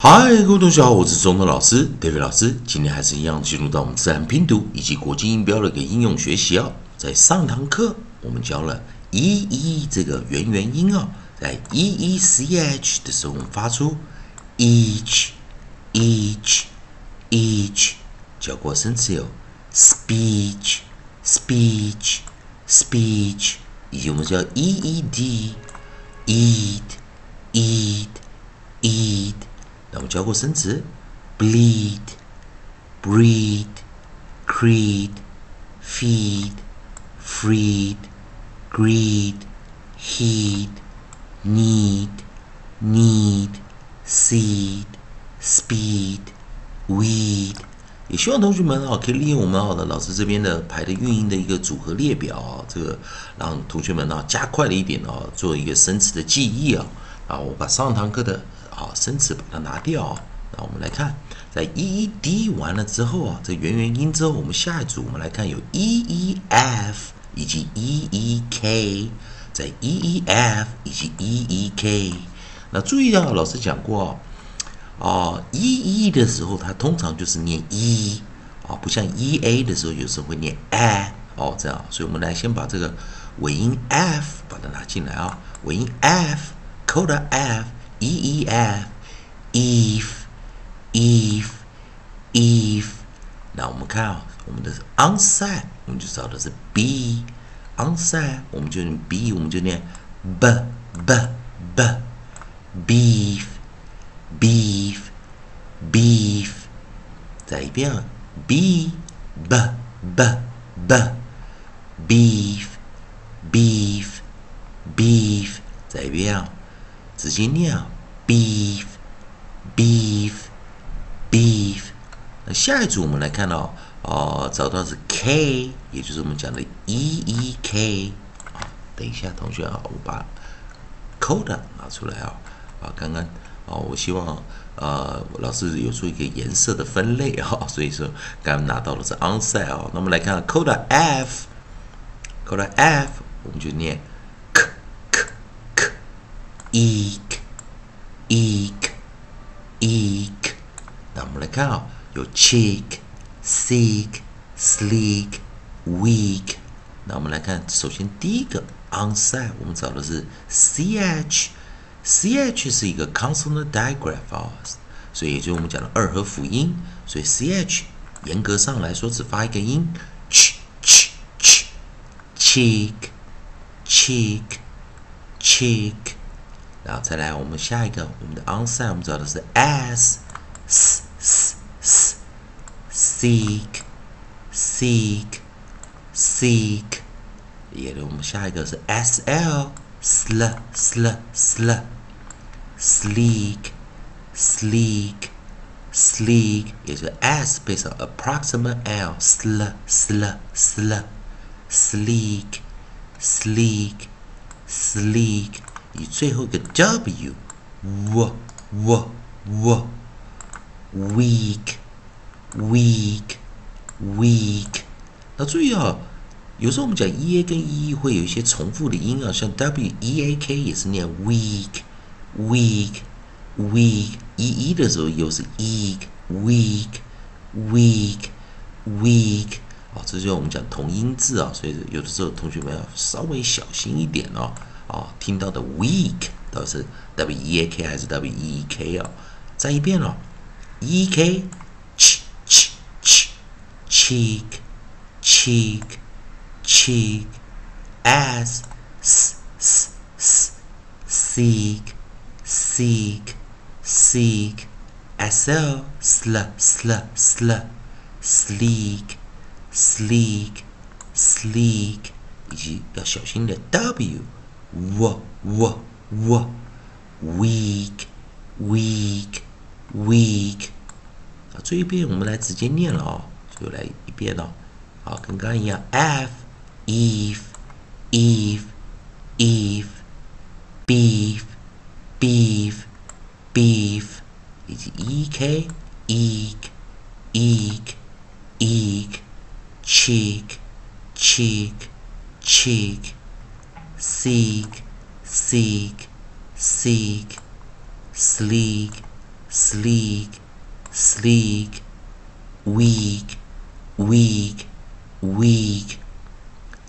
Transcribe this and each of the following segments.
嗨，各位同学好，我是中通老师 David 老师。今天还是一样进入到我们自然拼读以及国际音标的一个应用学习哦。在上堂课我们教了 e e 这个元元音哦，在 e e c h 的时候，我们发出 each each each。教过生词有 speech speech speech，以及我们叫 e e d eat eat eat。我们教过生词：bleed、breed、creed、feed、freed、greed、heed、need、need、seed、speed、weed。也希望同学们啊，可以利用我们好的老师这边的排的运音的一个组合列表啊，这个让同学们呢加快了一点啊，做一个生词的记忆啊。啊，我把上堂课的。好，生词把它拿掉。那我们来看，在 e e d 完了之后啊，这元元音之后，我们下一组我们来看有 e e f 以及 e e k，在 e e f 以及 e e k。那注意啊，老师讲过啊，e e 的时候它通常就是念 e 啊，不像 e a 的时候有时候会念 a 哦，这样。所以我们来先把这个尾音 f 把它拿进来啊，尾音 f，扣的 f。e e f if if if，那我们看啊，我们的 onside 我们就找的是 b onside 我们就念 b 我们就念 b b b beef beef beef，再一遍啊 b b b b beef beef beef，再一遍啊。 直接念啊，beef，beef，beef。那下一组我们来看到，哦，找到是 k，也就是我们讲的 e e k。啊，等一下，同学啊，我把 code 拿出来啊。啊，刚刚啊，我希望呃，老师有出一个颜色的分类啊，所以说刚刚拿到的是 onside 啊。那我们来看 code f，code f，我们就念。eek, eek, eek。那我们来看啊，有 cheek, seek, sleek, weak。那我们来看，首先第一个 onside，我们找的是 ch。ch 是一个 consonant digraph 啊，所以也就是我们讲的二合辅音。所以 ch 严格上来说只发一个音，ch ch ch cheek cheek cheek。 然后再来，我们下一个，我们的 onside，我们找的是 s s s s seek seek seek，也的我们下一个是 s l sl sl sl sleek sleek sleek，也就是 s 配上 approximate l sl sl sl sleek sleek sleek。 以最后一个 w w w weak weak weak。那注意啊，有时候我们讲 e a 跟 e e 会有一些重复的音啊，像 w e a k 也是念 weak weak weak。e e 的时候又是 eek weak weak weak。啊，这就是我们讲同音字啊，所以有的时候同学们要稍微小心一点哦。听到的 weak 到底是 w e a k 还是 w e e k 啊？再一遍哦，e k ch ch ch cheek cheek cheek as s s s seek seek seek sl sl sl sl sleek sleek sleek，以及要小心的 w。 w w w weak weak weak 啊，这一遍我们来直接念了啊，就来一遍了。好，跟刚刚一样，f if if if beef beef beef 以及 e k eek eek eek cheek cheek cheek Seek, seek, seek, sleek, sleek, sleek, weak, weak, weak。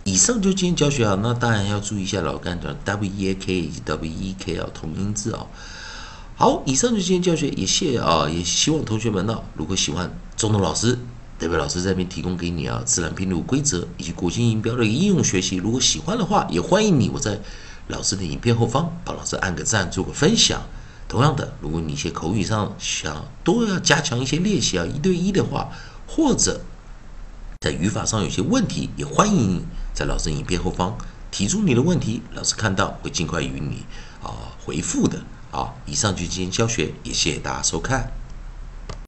以上就今天教学啊，那当然要注意一下老干讲 w e a k 以及 w e k 啊同音字啊。好，以上就今天教学，也谢啊，也希望同学们呢，如果喜欢中东老师，代表老师这边提供给你啊自然拼读规则以及国际音标的应用学习，如果喜欢的话，也欢迎你我在老师的影片后方帮老师按个赞，做个分享。同样的，如果你一些口语上想都要加强一些练习啊，一对一的话，或者在语法上有些问题，也欢迎在老师影片后方提出你的问题，老师看到会尽快与你啊回复的。好，以上就是今天教学，也谢谢大家收看。